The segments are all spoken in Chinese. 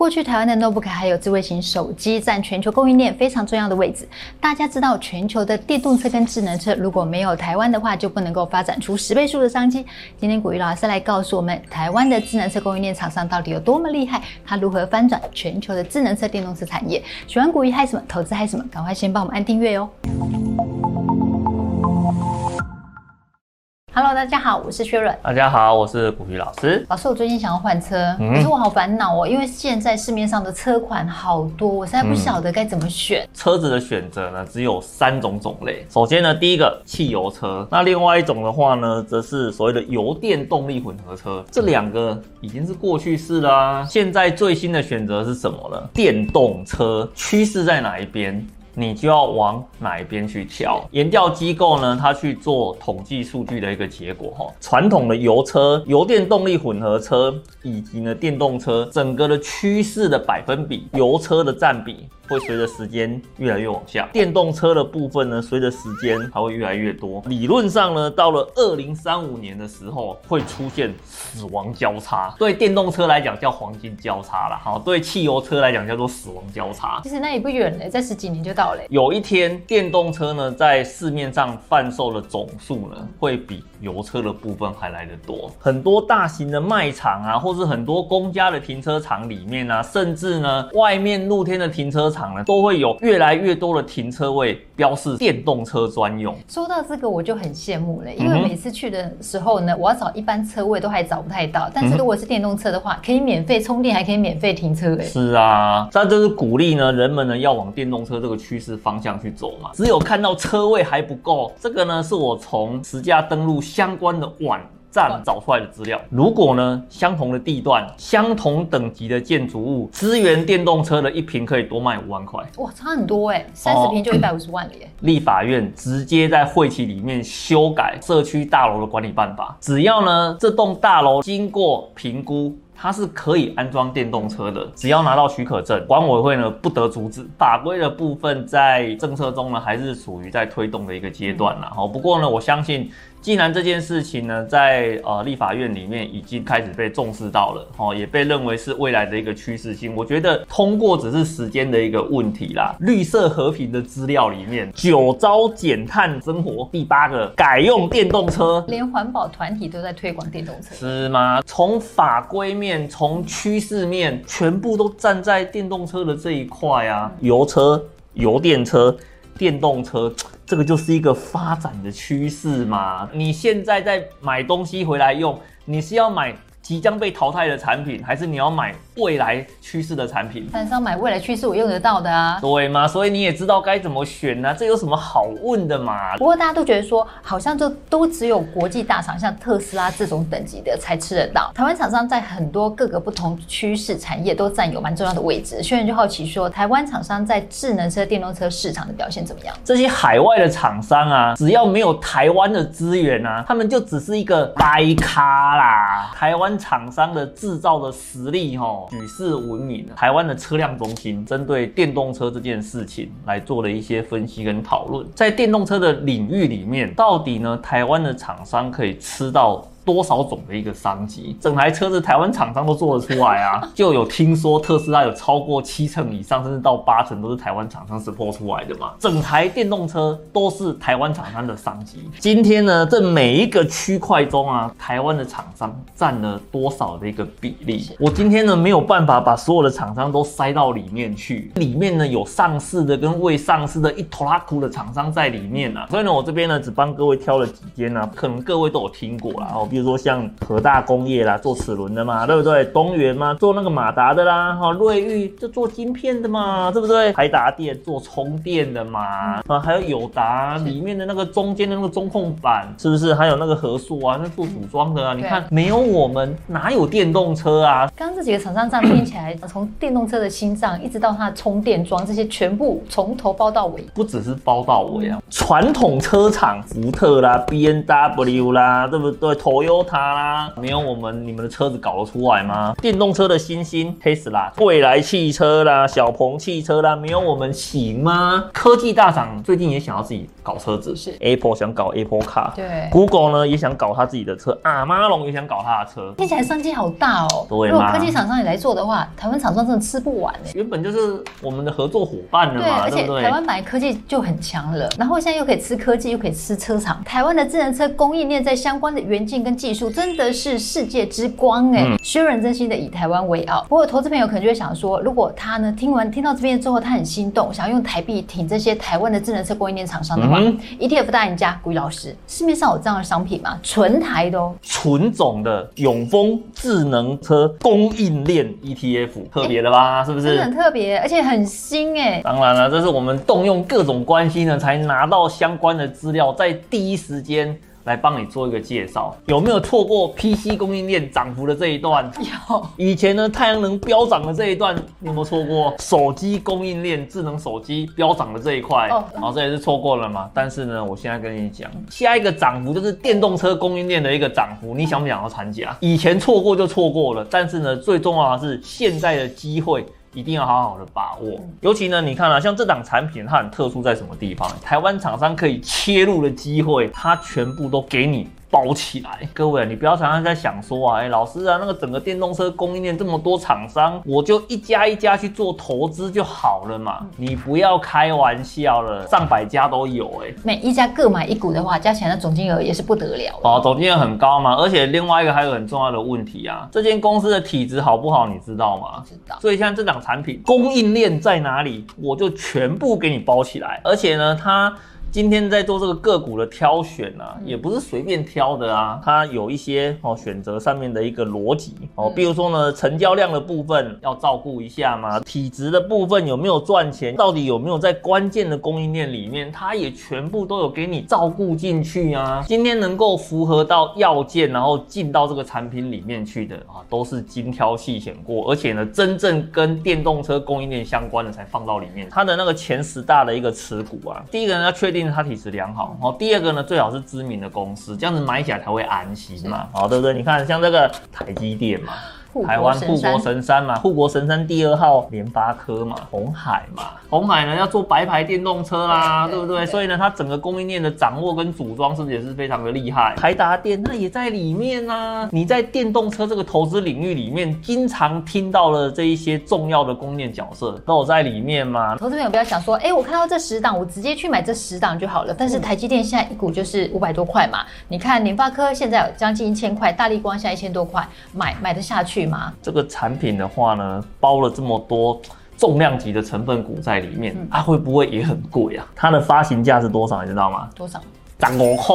过去台湾的 notebook 还有智慧型手机占全球供应链非常重要的位置。大家知道，全球的电动车跟智能车如果没有台湾的话，就不能够发展出十倍数的商机。今天古玉老师来告诉我们，台湾的智能车供应链厂商到底有多么厉害，它如何翻转全球的智能车电动车产业。喜欢股鱼嗨什么？投资嗨什么？赶快先帮我们按订阅哦。Hello，大家好，我是薛润。大家好，我是股鱼老师。老师，我最近想要换车，可是我好烦恼哦，因为现在市面上的车款好多，我实在不晓得该怎么选。嗯、车子的选择呢，只有三种种类。首先呢，第一个汽油车，那另外一种的话呢，则是所谓的油电动力混合车。这两个已经是过去式啦，现在最新的选择是什么呢？电动车趋势在哪一边？你就要往哪一边去调？研调机构呢，它去做统计数据的一个结果哈。传统的油车、油电动力混合车以及呢电动车，整个的趋势的百分比，油车的占比。会随着时间越来越往下，电动车的部分呢，随着时间还会越来越多。理论上呢，到了二零三五年的时候，会出现死亡交叉。对电动车来讲叫黄金交叉啦，好，对汽油车来讲叫做死亡交叉。其实那也不远嘞，在十几年就到了。有一天，电动车呢，在市面上贩售的总数呢，会比油车的部分还来得多。很多大型的卖场啊，或是很多公家的停车场里面啊，甚至呢，外面露天的停车场呢。都会有越来越多的停车位标示电动车专用。说到这个，我就很羡慕了，因为每次去的时候呢，我要找一般车位都还找不太到。但是如果是电动车的话，可以免费充电，还可以免费停车。是啊，这就是鼓励呢人们呢要往电动车这个趋势方向去走嘛。只有看到车位还不够，这个呢是我从实价登录相关的网站找出来的资料，如果呢相同的地段、相同等级的建筑物，支援电动车的一坪可以多卖五万块，哇，差很多哎，三十坪就一百五十万了耶。立法院直接在会期里面修改社区大楼的管理办法，只要呢这栋大楼经过评估，它是可以安装电动车的，只要拿到许可证，管委会呢不得阻止。法规的部分在政策中呢还是属于在推动的一个阶段啦。哦，不过呢我相信。既然这件事情呢，在呃立法院里面已经开始被重视到了，哦，也被认为是未来的一个趋势性。我觉得通过只是时间的一个问题啦。绿色和平的资料里面，九招减碳生活，第八个改用电动车，连环保团体都在推广电动车，是吗？从法规面，从趋势面，全部都站在电动车的这一块啊，油车、油电车。电动车，这个就是一个发展的趋势嘛。你现在在买东西回来用，你是要买即将被淘汰的产品，还是你要买未来趋势的产品？但是要买未来趋势我用得到的啊，对吗？所以你也知道该怎么选呢、啊？这有什么好问的嘛？不过大家都觉得说，好像就都只有国际大厂，像特斯拉这种等级的才吃得到。台湾厂商在很多各个不同趋势产业都占有蛮重要的位置。轩然就好奇说，台湾厂商在智能车、电动车市场的表现怎么样？这些海外的厂商啊，只要没有台湾的资源啊，他们就只是一个掰咖啦。台湾。厂商的制造的实力，哈，举世闻名。台湾的车辆中心针对电动车这件事情来做了一些分析跟讨论。在电动车的领域里面，到底呢，台湾的厂商可以吃到多少种的一个商机，整台车子台湾厂商都做得出来啊！就有听说特斯拉有超过七成以上，甚至到八成都是台湾厂商 support 出来的嘛。整台电动车都是台湾厂商的商机。今天呢，这每一个区块中啊，台湾的厂商占了多少的一个比例？我今天呢没有办法把所有的厂商都塞到里面去，里面呢有上市的跟未上市的一拖拉库的厂商在里面啊。所以呢，我这边呢只帮各位挑了几间啊，可能各位都有听过啦。哦，比如说像和大工业啦，做齿轮的嘛，对不对？东元嘛，做那个马达的啦，哈，瑞昱就做晶片的嘛，对不对？台达电做充电的嘛，啊，还有友达里面的那个中间的那个中控板，是不是？还有那个和硕啊，那做组装的啊，你看没有我们哪有电动车啊？刚刚这几个厂商这样听起来，从电动车的心脏一直到它的充电桩，这些全部从头包到尾，不只是包到尾啊。传统车厂福特啦、B N W 啦，对不对？头 Toyota 啦，没有我们你们的车子搞得出来吗？电动车的新星 Tesla，蔚来汽车啦，小鹏汽车啦，没有我们行吗？科技大厂最近也想要自己搞车子，是 Apple 想搞 Apple Car，对，Google 呢也想搞他自己的车，啊，马龙也想搞他的车，听起来商机好大哦。对，如果科技厂商也来做的话，台湾厂商真的吃不完哎。原本就是我们的合作伙伴了嘛，对，对不对？而且台湾本来科技就很强了，然后现在又可以吃科技，又可以吃车厂，台湾的智能车供应链在相关的元件跟技术真的是世界之光哎，虚荣真心的以台湾为傲。不过投资朋友可能就会想说，如果他呢听完听到这边之后，他很心动，想要用台币挺这些台湾的智能车供应链厂商的话、嗯、，ETF 大赢家古雨老师，市面上有这样的商品吗？纯台的哦，纯种的永丰智能车供应链 ETF，特别的吧？是不是？真的很特别，而且很新哎。当然了，这是我们动用各种关系呢，才拿到相关的资料，在第一时间。来帮你做一个介绍，有没有错过 PC 供应链涨幅的这一段？有。以前呢，太阳能飙涨的这一段，你有没有错过？手机供应链、智能手机飙涨的这一块，哦，然后这也是错过了嘛？但是呢，我现在跟你讲，下一个涨幅就是电动车供应链的一个涨幅，你想不想要参加？以前错过就错过了，但是呢，最重要的是现在的机会。一定要好好的把握，尤其呢，你看啊，像这档产品，它很特殊在什么地方？台湾厂商可以切入的机会，它全部都给你。包起来，各位，你不要常常在想说啊，哎、欸，老师啊，那个整个电动车供应链这么多厂商，我就一家一家去做投资就好了嘛。你不要开玩笑了，上百家都有哎、欸，每一家各买一股的话，加起来的总金额也是不得了哦，总金额很高嘛。而且另外一个还有很重要的问题啊，这间公司的体质好不好，你知道吗？知道。所以像这档产品供应链在哪里，我就全部给你包起来，而且呢，它。今天在做这个个股的挑选啊，也不是随便挑的啊，它有一些哦选择上面的一个逻辑哦，比如说呢，成交量的部分要照顾一下嘛，体值的部分有没有赚钱，到底有没有在关键的供应链里面，它也全部都有给你照顾进去啊。今天能够符合到要件，然后进到这个产品里面去的啊，都是精挑细选过，而且呢，真正跟电动车供应链相关的才放到里面。它的那个前十大的一个持股啊，第一个呢要确定。它体质良好，哦，第二个呢，最好是知名的公司，这样子买起来才会安心嘛，哦，对不对？你看像这个台积电嘛。台湾护国神山嘛，护国神山第二号联发科嘛，红海嘛，红海呢要做白牌电动车啦，对不对？所以呢，它整个供应链的掌握跟组装是不是也是非常的厉害？台达电那也在里面啊。你在电动车这个投资领域里面，经常听到了这一些重要的供应链角色都有在里面嘛。投资朋友不要想说，哎，我看到这十档，我直接去买这十档就好了。但是台积电现在一股就是五百多块嘛，你看联发科现在有将近一千块，大力光现在一千多块，买买得下去吗？这个产品的话呢，包了这么多重量级的成分股在里面，它、会不会也很贵啊？它的发行价是多少？你知道吗？多少？涨五块，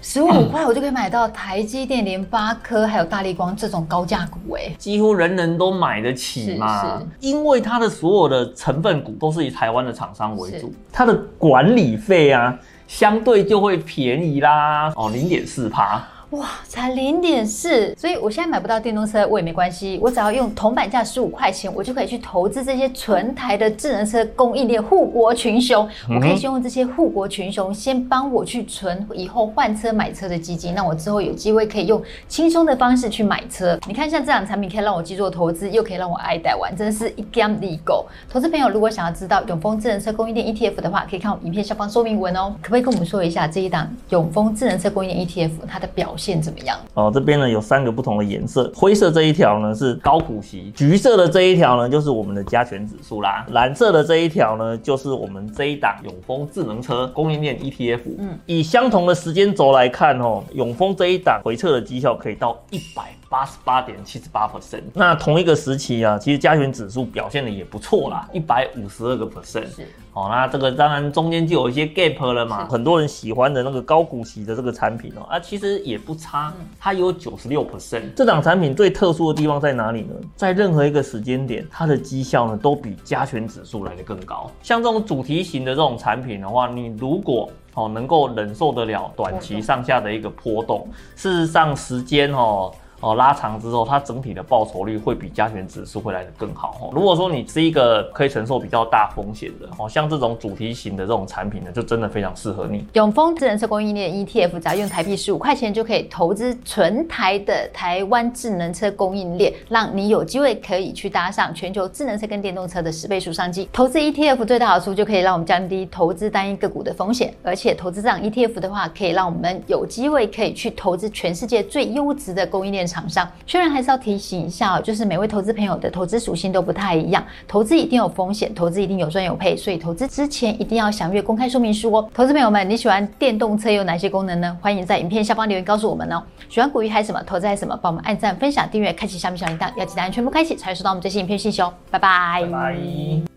十五块我就可以买到台积电、联发科还有大力光这种高价股哎，几乎人人都买得起嘛。是是，因为它的所有的成分股都是以台湾的厂商为主，它的管理费啊，相对就会便宜啦。哦，零点四趴。哇，才零点四，所以我现在买不到电动车，我也没关系，我只要用铜板价十五块钱，我就可以去投资这些纯台的智能车供应链护国群雄。我可以先用这些护国群雄先帮我去存以后换车买车的基金，那我之后有机会可以用轻松的方式去买车。你看，像这样的产品可以让我既做投资，又可以让我爱戴玩，真的是一 game 利狗。投资朋友如果想要知道永丰智能车供应链 ETF 的话，可以看我影片下方说明文哦。可不可以跟我们说一下这一档永丰智能车供应链 ETF 它的表现怎么样？哦，这边呢有三个不同的颜色，灰色这一条呢是高股息，橘色的这一条呢就是我们的加权指数啦，蓝色的这一条呢就是我们这一档永丰智能车供应链 ETF。嗯，以相同的时间轴来看哦，永丰这一档回撤的绩效可以到一百。八十八点七十八 percent，那同一个时期啊，其实加权指数表现的也不错啦，一百五十二个 percent。是，哦，那这个当然中间就有一些 gap 了嘛，很多人喜欢的那个高股息的这个产品哦，啊，其实也不差，它有九十六 percent。这档产品最特殊的地方在哪里呢？在任何一个时间点，它的绩效呢都比加权指数来得更高。像这种主题型的这种产品的话，你如果哦能够忍受得了短期上下的一个波动，事实上时间哦。哦，拉长之后，它整体的报酬率会比加权指数会来得更好哦。如果说你是一个可以承受比较大风险的哦，像这种主题型的这种产品呢，就真的非常适合你。永丰智能车供应链 ETF，只要用台币十五块钱就可以投资纯台的台湾智能车供应链，让你有机会可以去搭上全球智能车跟电动车的十倍数商机。投资 ETF 最大好处就可以让我们降低投资单一个股的风险，而且投资这样 ETF 的话，可以让我们有机会可以去投资全世界最优质的供应链。厂商，虽然还是要提醒一下，就是每位投资朋友的投资属性都不太一样，投资一定有风险，投资一定有赚有赔，所以投资之前一定要详阅公开说明书哦。投资朋友们，你喜欢电动车有哪些功能呢？欢迎在影片下方留言告诉我们哦。喜欢股鱼还是什么？投资还是什么？帮我们按赞、分享、订阅、开启下面小铃铛，要记得按全部开启，才会收到我们最新影片信息哦。拜拜。